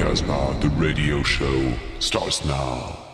Casbah, the radio show, starts now.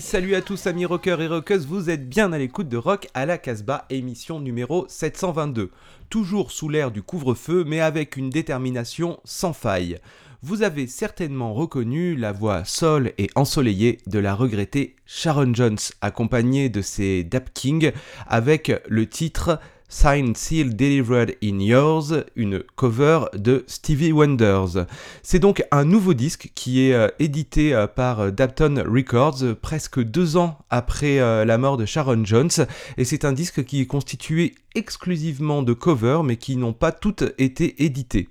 Salut à tous amis rockers et rockeuses, vous êtes bien à l'écoute de Rock à la Casbah, émission numéro 722. Toujours sous l'air du couvre-feu, mais avec une détermination sans faille. Vous avez certainement reconnu la voix sol et ensoleillée de la regrettée Sharon Jones, accompagnée de ses Dap King, avec le titre Signed, Seal, Delivered in Yours, une cover de Stevie Wonders. C'est donc un nouveau disque qui est euh, édité euh, par euh, Dapton Records presque deux ans après la mort de Sharon Jones, et c'est un disque qui est constitué exclusivement de covers mais qui n'ont pas toutes été édités.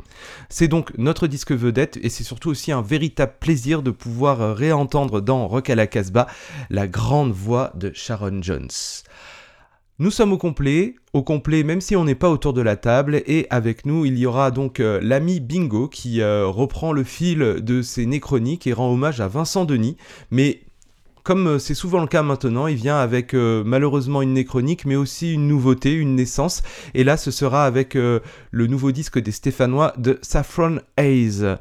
C'est donc notre disque vedette et c'est surtout aussi un véritable plaisir de pouvoir réentendre dans Rock à la Casbah la grande voix de Sharon Jones. Nous sommes au complet, au complet même si on n'est pas autour de la table, et avec nous il y aura donc euh, l'ami Bingo qui euh, reprend le fil de ses néchroniques et rend hommage à Vincent Denis, mais comme euh, c'est souvent le cas maintenant, il vient avec malheureusement une néchronique, mais aussi une nouveauté, une naissance. Et là, ce sera avec le nouveau disque des Stéphanois de Saffron Hayes.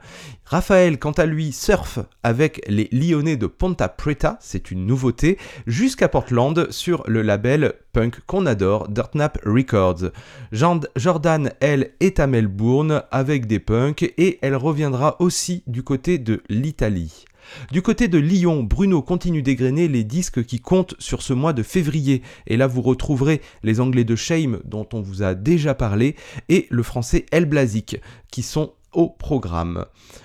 Raphaël, quant à lui, surfe avec les Lyonnais de Ponta Preta, c'est une nouveauté, jusqu'à Portland sur le label punk qu'on adore, Dirtnap Records. Jordan, elle, est à Melbourne avec des punks et elle reviendra aussi du côté de l'Italie. Du côté de Lyon, Bruno continue d'égrener les disques qui comptent sur ce mois de février. Et là, vous retrouverez les anglais de Shame, dont on vous a déjà parlé, et le français El Blazik, qui sont au programme.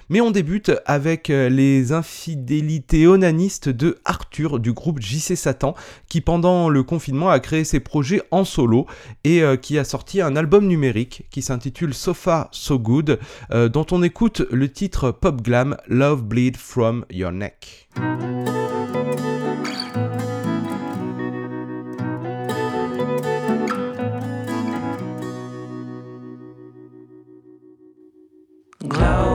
Mais on débute avec euh, les infidélités onanistes de Arthur du groupe JC Satan qui pendant le confinement a créé ses projets en solo et euh, qui a sorti un album numérique qui s'intitule So Far So Good euh, dont on écoute le titre pop glam Love Bleed From Your Neck. glow.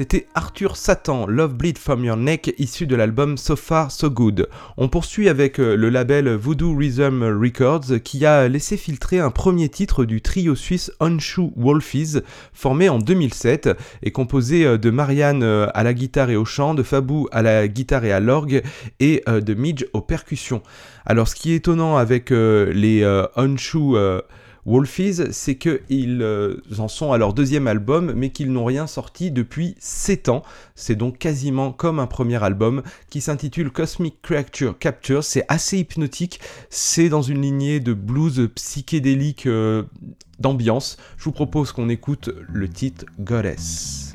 C'était Arthur Satan, Love Bleed From Your Neck, issu de l'album So Far So Good. On poursuit avec euh, le label Voodoo Rhythm Records qui a laissé filtrer un premier titre du trio suisse Onshu Wolfies, formé en 2007 et composé euh, de Marianne euh, à la guitare et au chant, de Fabou à la guitare et à l'orgue et de Midge aux percussions. Alors ce qui est étonnant avec les Onshu Wolfies, c'est qu'ils euh, en sont à leur deuxième album, mais qu'ils n'ont rien sorti depuis 7 ans. C'est donc quasiment comme un premier album qui s'intitule Cosmic Creature Capture. C'est assez hypnotique, c'est dans une lignée de blues psychédélique euh, d'ambiance. Je vous propose qu'on écoute le titre Goddess.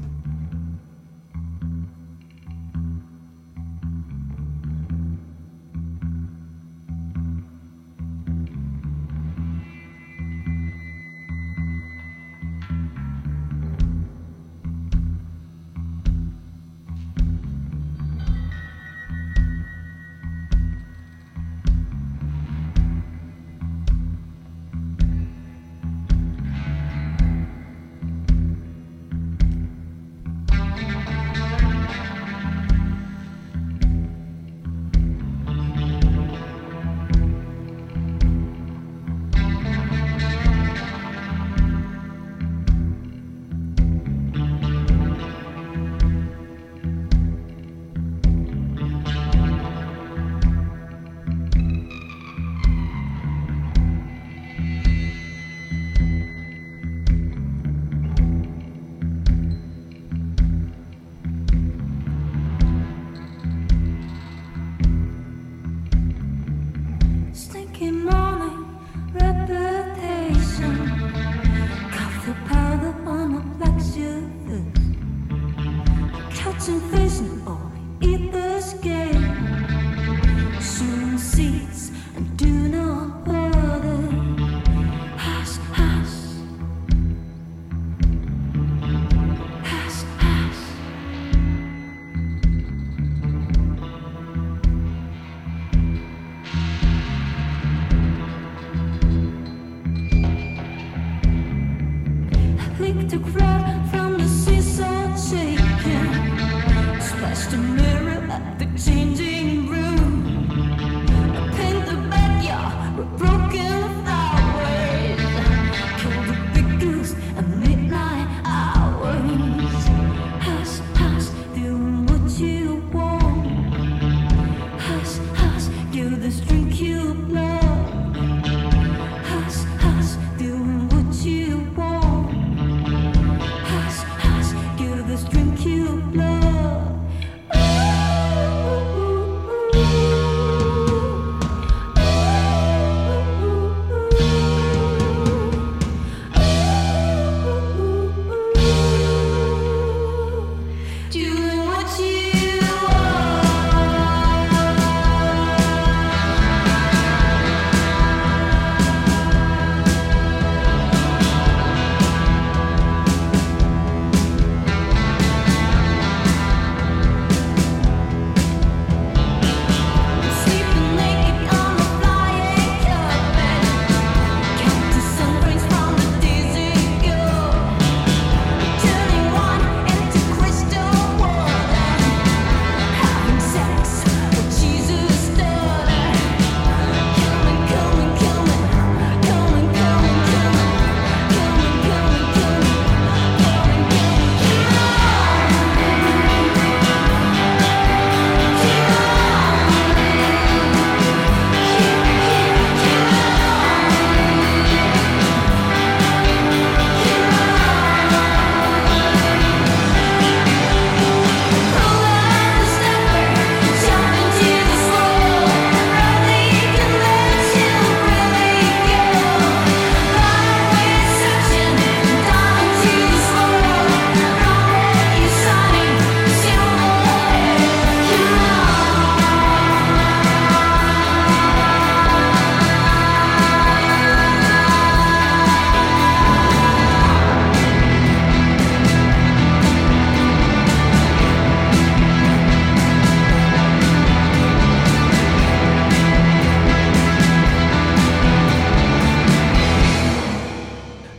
catching fish.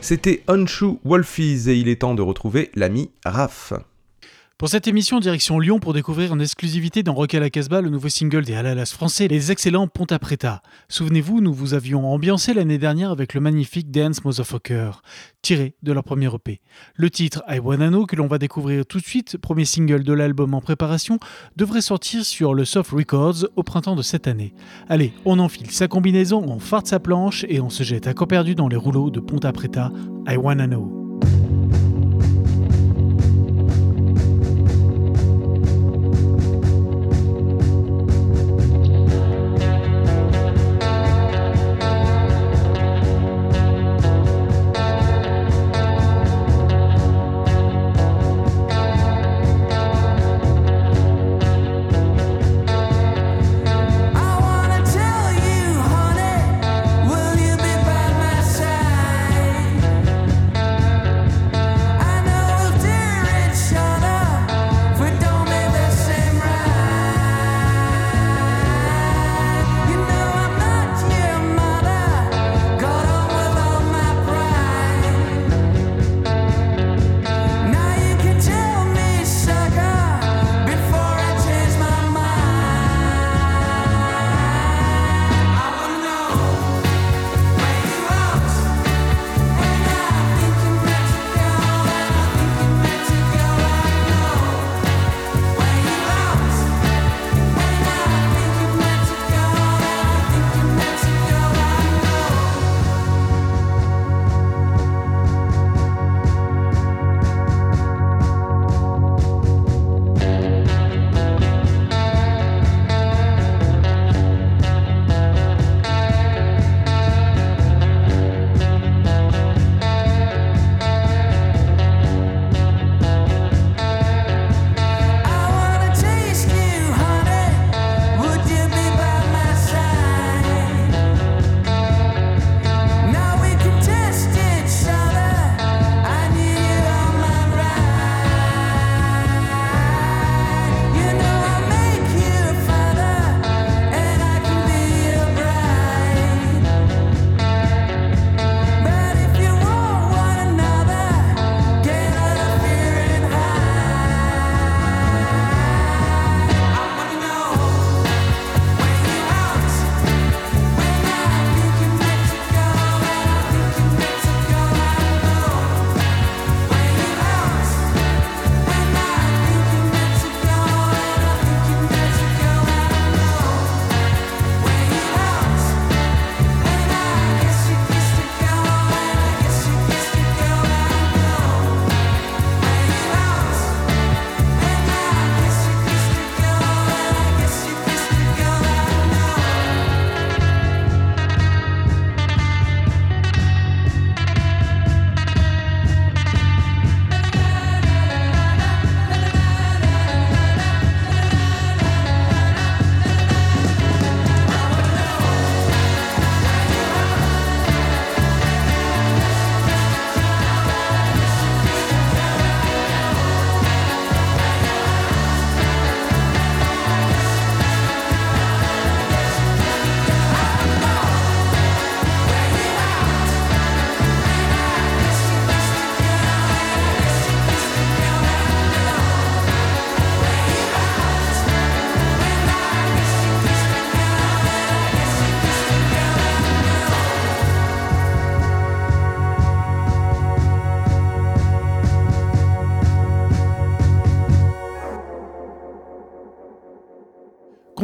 C'était Onshu Wolfies et il est temps de retrouver l'ami Raph. Pour cette émission, direction Lyon pour découvrir en exclusivité dans Rock à la Casbah le nouveau single des Alalas français, les excellents Ponta Preta. Souvenez-vous, nous vous avions ambiancé l'année dernière avec le magnifique Dance Motherfucker, tiré de leur premier EP. Le titre I Wanna Know, que l'on va découvrir tout de suite, premier single de l'album en préparation, devrait sortir sur le Soft Records au printemps de cette année. Allez, on enfile sa combinaison, on farte sa planche et on se jette à corps perdu dans les rouleaux de Ponta Preta, I Wanna Know.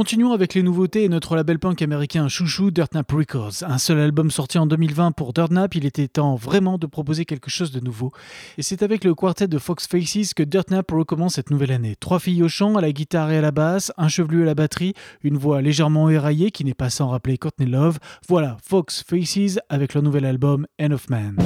Continuons avec les nouveautés et notre label punk américain chouchou Dirtnap Records. Un seul album sorti en 2020 pour Dirtnap, il était temps vraiment de proposer quelque chose de nouveau. Et c'est avec le quartet de Fox Faces que Dirtnap recommence cette nouvelle année. Trois filles au chant, à la guitare et à la basse, un chevelu à la batterie, une voix légèrement éraillée qui n'est pas sans rappeler Courtney Love. Voilà Fox Faces avec leur nouvel album End of Man.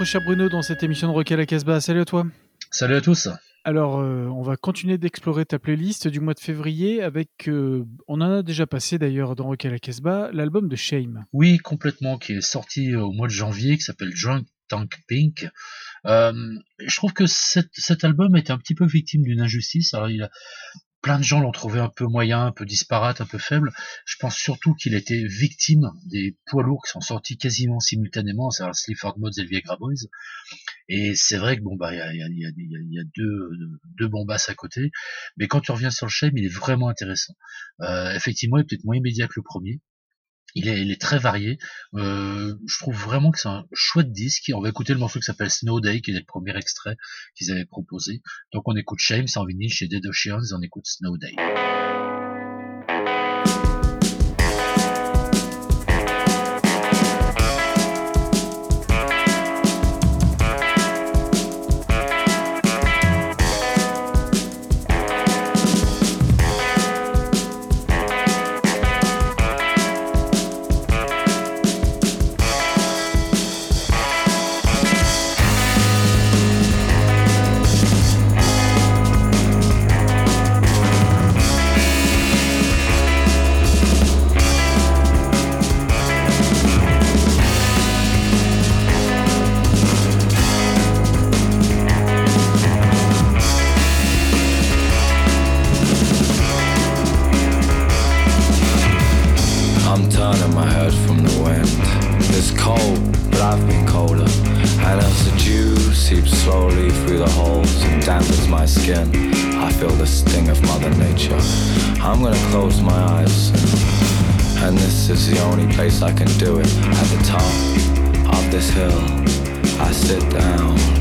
Notre cher Bruno dans cette émission de Rock à la Casbah. Salut à toi. Salut à tous. Alors, euh, on va continuer d'explorer ta playlist du mois de février avec, euh, on en a déjà passé d'ailleurs dans Rock à la Casbah, l'album de Shame. Oui, complètement, qui est sorti au mois de janvier, qui s'appelle Drunk Tank Pink. Euh, je trouve que cet, cet album est un petit peu victime d'une injustice. Alors, il a, plein de gens l'ont trouvé un peu moyen, un peu disparate, un peu faible. Je pense surtout qu'il était victime des poids lourds qui sont sortis quasiment simultanément, c'est-à-dire Sleaford Mods et le Viagra. Et c'est vrai que bon bah il y a, y, a, y, a, y a, deux, deux bombasses à côté, mais quand tu reviens sur le shame, il est vraiment intéressant. Euh, effectivement, il est peut-être moins immédiat que le premier, il est, il est, très varié. Euh, je trouve vraiment que c'est un chouette disque. On va écouter le morceau qui s'appelle Snow Day, qui est le premier extrait qu'ils avaient proposé. Donc on écoute Shame, c'est en vinyle chez Dead Oceans, on écoute Snow Day. my skin. I feel the sting of Mother Nature. I'm gonna close my eyes. And this is the only place I can do it. At the top of this hill, I sit down.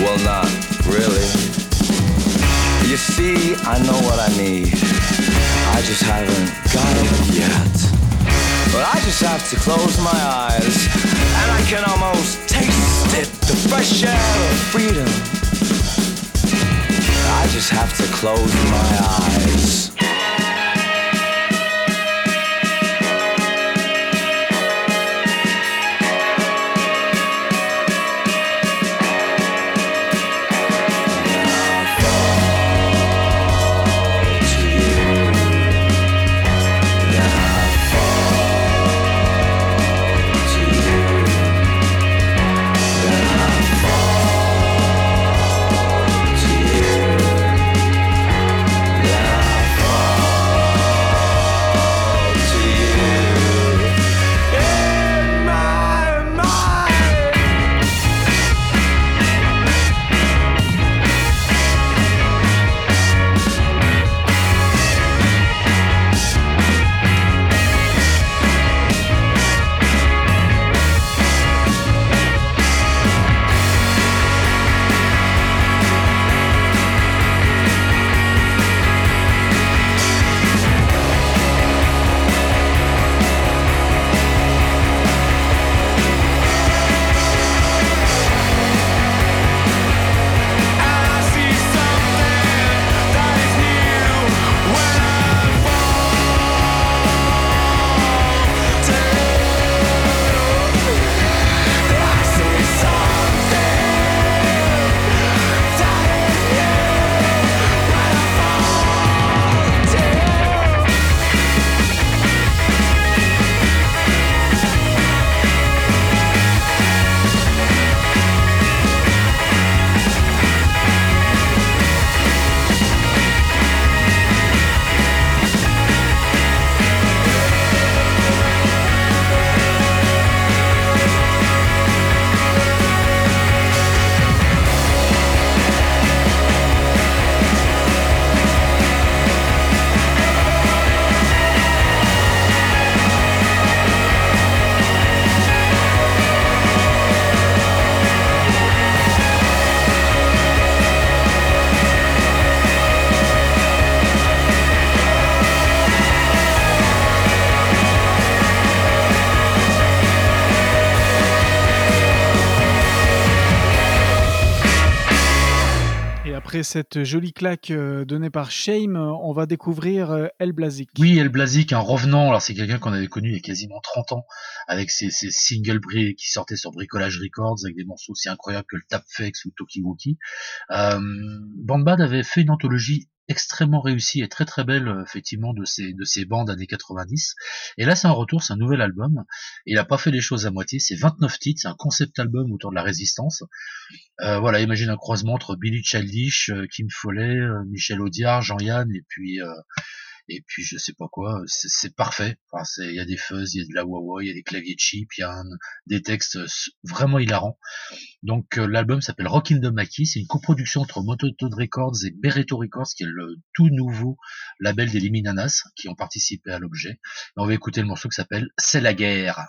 well, not really. You see, I know what I need. I just haven't got it yet. But I just have to close my eyes, and I can almost taste it the fresh air of freedom. I just have to close my eyes. Cette jolie claque donnée par Shame, on va découvrir El Blazik. Oui, El Blazik, un revenant. Alors c'est quelqu'un qu'on avait connu il y a quasiment 30 ans, avec ses, ses singles qui sortaient sur Bricolage Records, avec des morceaux aussi incroyables que le Tapfex ou Tokiwoki. Euh, Bandbad avait fait une anthologie extrêmement réussie et très très belle euh, effectivement de ces de ces bandes années 90 et là c'est un retour c'est un nouvel album. Il a pas fait les choses à moitié. C'est 29 titres. C'est un concept album autour de la résistance. Euh, voilà imagine un croisement entre Billy Childish euh, Kim Follet Michel Audiard Jean-Yann et puis et puis je sais pas quoi, c'est parfait. Enfin, il y a des fuzz, il y a de la wah il y a des claviers cheap, il y a des textes vraiment hilarants. Donc euh, l'album s'appelle Rockin' the Mackie, c'est une coproduction entre Mototoad Records et Bereto Records, qui est le tout nouveau label des Liminanas, qui ont participé à l'objet. On va écouter le morceau qui s'appelle C'est la guerre.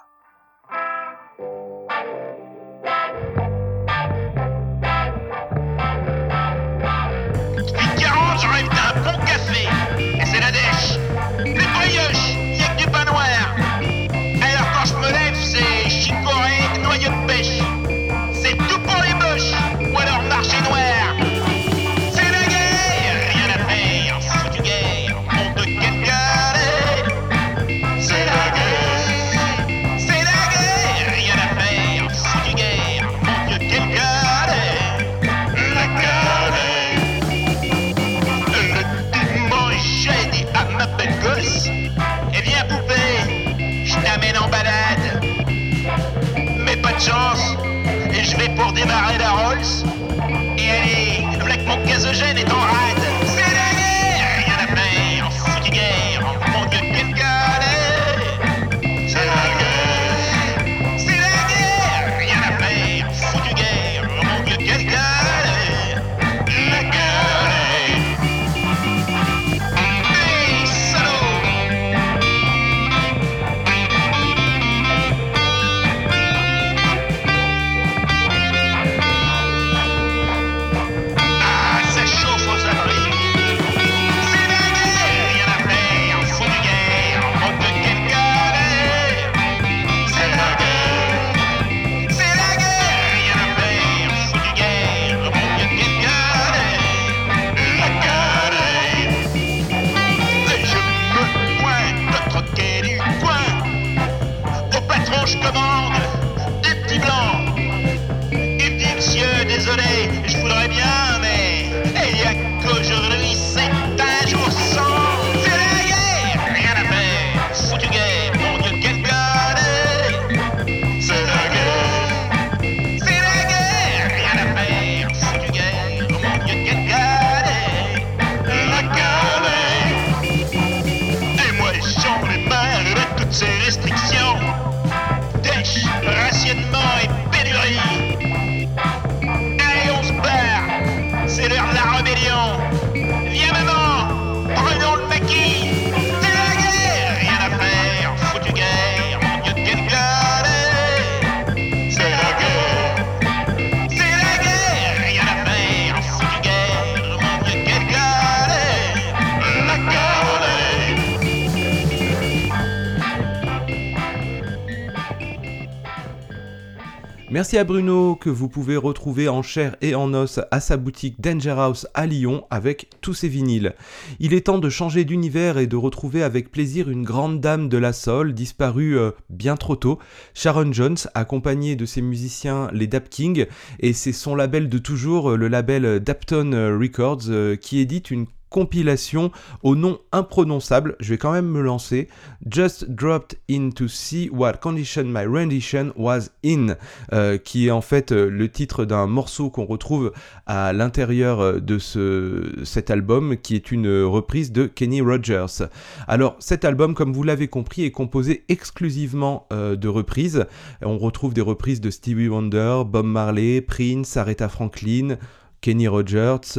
À Bruno que vous pouvez retrouver en chair et en os à sa boutique Danger House à Lyon avec tous ses vinyles. Il est temps de changer d'univers et de retrouver avec plaisir une grande dame de la soul disparue euh, bien trop tôt, Sharon Jones, accompagnée de ses musiciens les Dap King et c'est son label de toujours, le label Dapton Records, euh, qui édite une compilation au nom imprononçable, je vais quand même me lancer, Just Dropped In To See What Condition My Rendition Was In, euh, qui est en fait euh, le titre d'un morceau qu'on retrouve à l'intérieur euh, de ce, cet album, qui est une reprise de Kenny Rogers. Alors cet album, comme vous l'avez compris, est composé exclusivement de reprises. On retrouve des reprises de Stevie Wonder, Bob Marley, Prince, Aretha Franklin, Kenny Rogers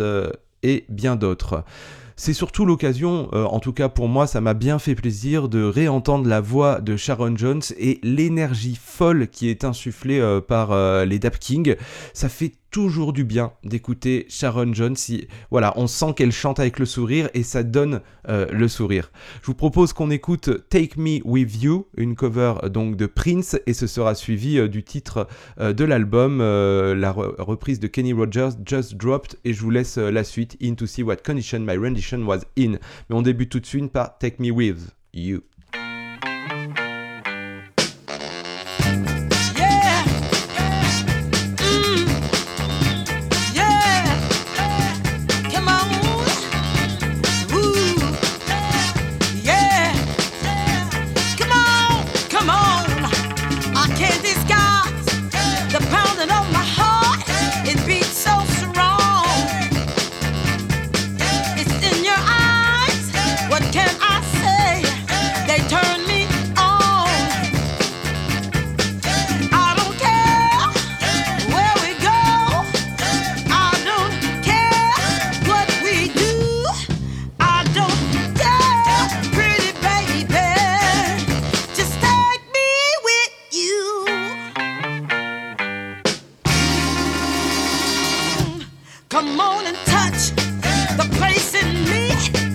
et bien d'autres. C'est surtout l'occasion, euh, en tout cas pour moi, ça m'a bien fait plaisir de réentendre la voix de Sharon Jones et l'énergie folle qui est insufflée euh, par euh, les Dap King. Ça fait toujours du bien d'écouter Sharon Jones. Si, voilà, on sent qu'elle chante avec le sourire et ça donne euh, le sourire. Je vous propose qu'on écoute Take Me With You, une cover euh, donc de Prince, et ce sera suivi euh, du titre de l'album, la reprise de Kenny Rogers, Just Dropped, et je vous laisse la suite, In to See What Condition My Rendition Was In. Mais on débute tout de suite par Take Me With You. Come on and touch the place in me.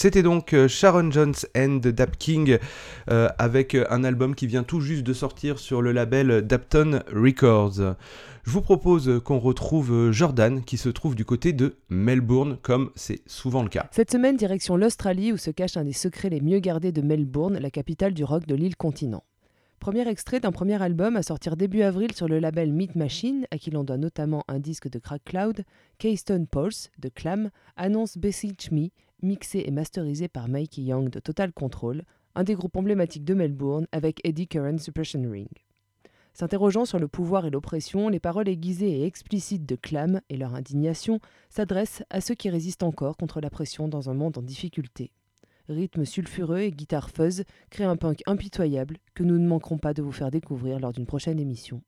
C'était donc euh, Sharon Jones and Dap King euh, avec un album qui vient tout juste de sortir sur le label Dapton Records. Je vous propose qu'on retrouve Jordan qui se trouve du côté de Melbourne comme c'est souvent le cas. Cette semaine, direction l'Australie où se cache un des secrets les mieux gardés de Melbourne, la capitale du rock de l'île continent. Premier extrait d'un premier album à sortir début avril sur le label Meat Machine, à qui l'on doit notamment un disque de Crack Cloud, Keystone Pulse de Clam annonce Beseech Me, mixé et masterisé par Mikey Young de Total Control, un des groupes emblématiques de Melbourne avec Eddie Curran Suppression Ring. S'interrogeant sur le pouvoir et l'oppression, les paroles aiguisées et explicites de Clam et leur indignation s'adressent à ceux qui résistent encore contre la pression dans un monde en difficulté rythme sulfureux et guitare fuzz créent un punk impitoyable que nous ne manquerons pas de vous faire découvrir lors d'une prochaine émission.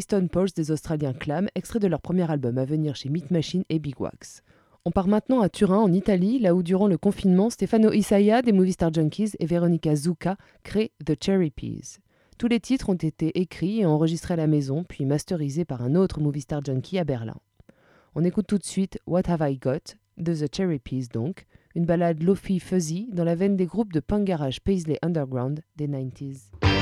Keystone Pulse des Australiens Clam, extrait de leur premier album à venir chez Meat Machine et Big Wax. On part maintenant à Turin, en Italie, là où durant le confinement, Stefano Isaya des Movie Star Junkies et Veronica Zucca créent The Cherry Peas. Tous les titres ont été écrits et enregistrés à la maison, puis masterisés par un autre Movie Star Junkie à Berlin. On écoute tout de suite What Have I Got de The Cherry Peas donc, une balade lofi fuzzy dans la veine des groupes de punk garage Paisley Underground des 90s.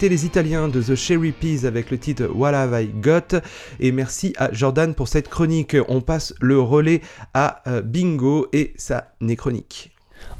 Les Italiens de The Cherry Peas avec le titre What Have I Got et merci à Jordan pour cette chronique. On passe le relais à euh, Bingo et sa néchronique.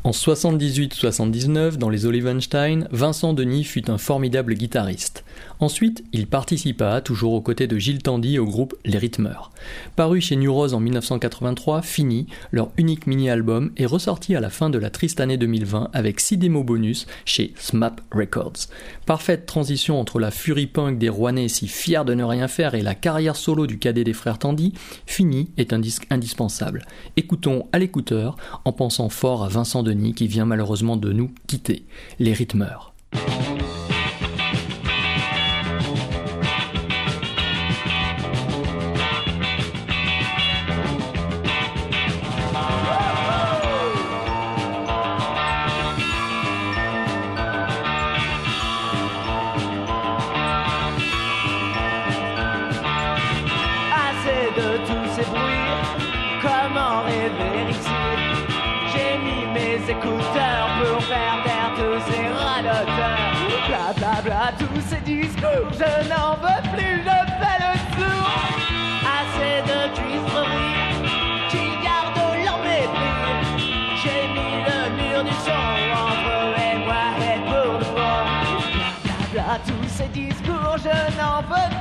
En 78-79, dans les Olivenstein, Vincent Denis fut un formidable guitariste. Ensuite, il participa, toujours aux côtés de Gilles Tandy, au groupe Les Rhythmeurs. Paru chez New Rose en 1983, Fini, leur unique mini-album, est ressorti à la fin de la triste année 2020 avec 6 démos bonus chez SMAP Records. Parfaite transition entre la fury punk des Rouennais si fiers de ne rien faire et la carrière solo du cadet des frères Tandy, Fini est un disque indispensable. Écoutons à l'écouteur en pensant fort à Vincent Denis qui vient malheureusement de nous quitter. Les Rhythmeurs. Je n'en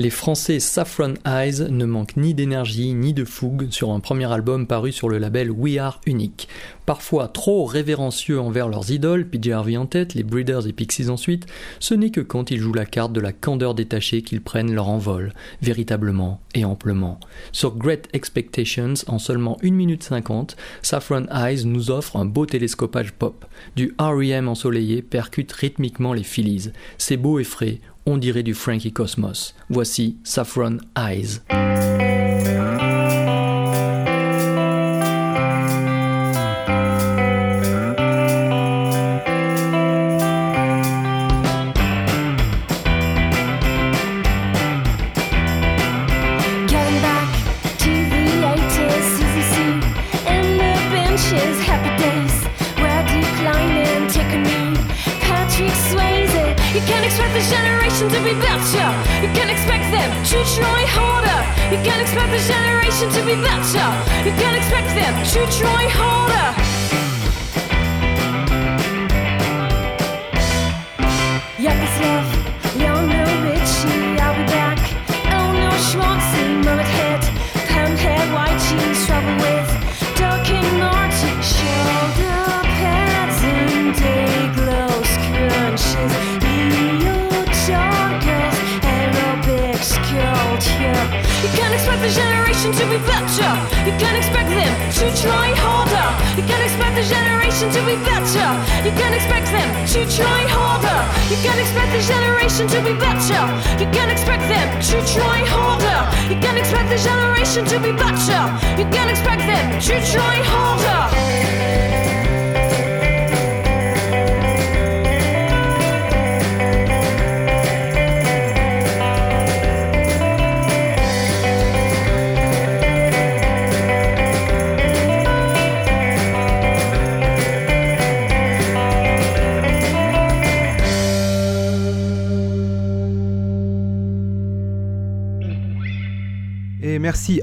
Les Français Saffron Eyes ne manquent ni d'énergie ni de fougue sur un premier album paru sur le label We Are Unique. Parfois trop révérencieux envers leurs idoles, PJ Harvey en tête, les Breeders et Pixies ensuite, ce n'est que quand ils jouent la carte de la candeur détachée qu'ils prennent leur envol, véritablement et amplement. Sur Great Expectations, en seulement 1 minute 50, Saffron Eyes nous offre un beau télescopage pop. Du R.E.M. ensoleillé percute rythmiquement les Phillies. C'est beau et frais, on dirait du Frankie Cosmos. Voici Saffron Eyes.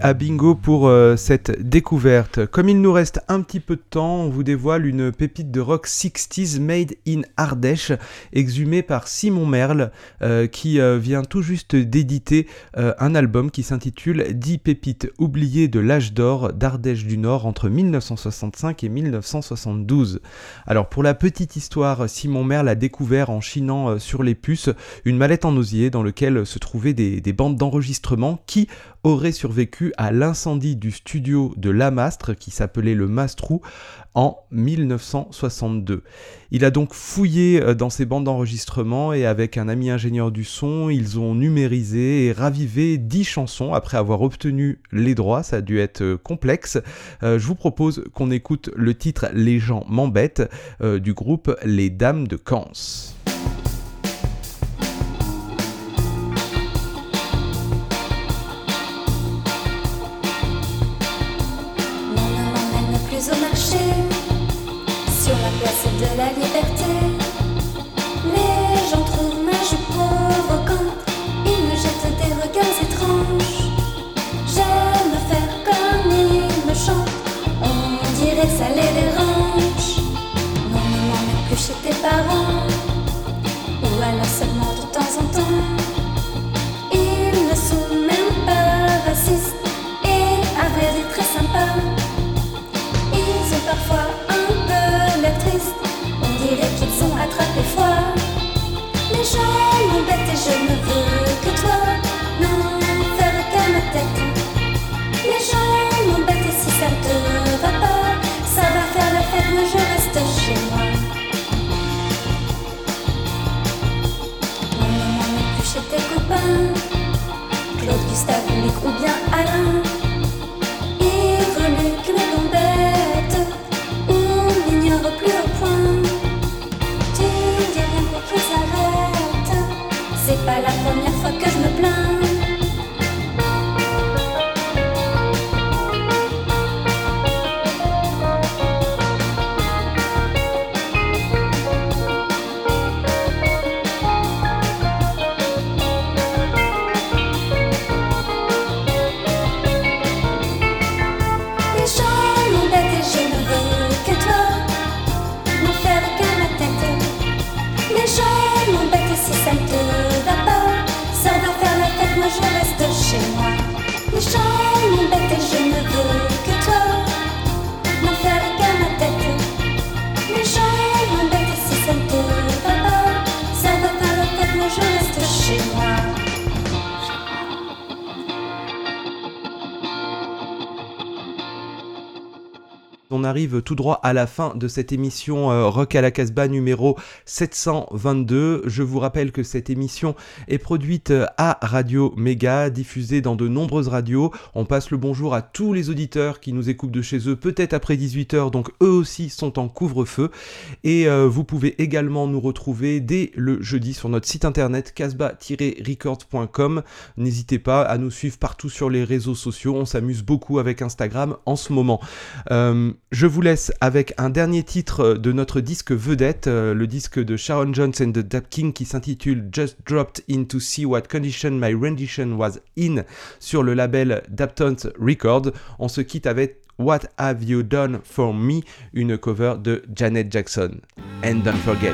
À Bingo pour euh, cette découverte. Comme il nous reste un petit peu de temps, on vous dévoile une pépite de rock 60s made in Ardèche, exhumée par Simon Merle, euh, qui euh, vient tout juste d'éditer un album qui s'intitule 10 pépites oubliées de l'âge d'or d'Ardèche du Nord entre 1965 et 1972. Alors pour la petite histoire, Simon Merle a découvert en chinant sur les puces une mallette en osier dans laquelle se trouvaient des bandes d'enregistrement qui aurait survécu à l'incendie du studio de Lamastre qui s'appelait le Mastrou en 1962. Il a donc fouillé euh, dans ces bandes d'enregistrement et avec un ami ingénieur du son, ils ont numérisé et ravivé 10 chansons après avoir obtenu les droits, ça a dû être euh, complexe. Euh, je vous propose qu'on écoute le titre Les gens m'embêtent du groupe Les Dames de Cans. Arrive tout droit à la fin de cette émission euh, Rock à la Casbah numéro 722. Je vous rappelle que cette émission est produite euh, à Radio Méga, diffusée dans de nombreuses radios. On passe le bonjour à tous les auditeurs qui nous écoutent de chez eux, peut-être après 18h, donc eux aussi sont en couvre-feu. Et euh, vous pouvez également nous retrouver dès le jeudi sur notre site internet casbah-records.com. N'hésitez pas à nous suivre partout sur les réseaux sociaux. On s'amuse beaucoup avec Instagram en ce moment. Je vous laisse avec un dernier titre de notre disque vedette, euh, le disque de Sharon Jones and the Dap King qui s'intitule Just Dropped In to See What Condition My Rendition Was In sur le label Daptons Records. On se quitte avec What Have You Done For Me, une cover de Janet Jackson. And don't forget.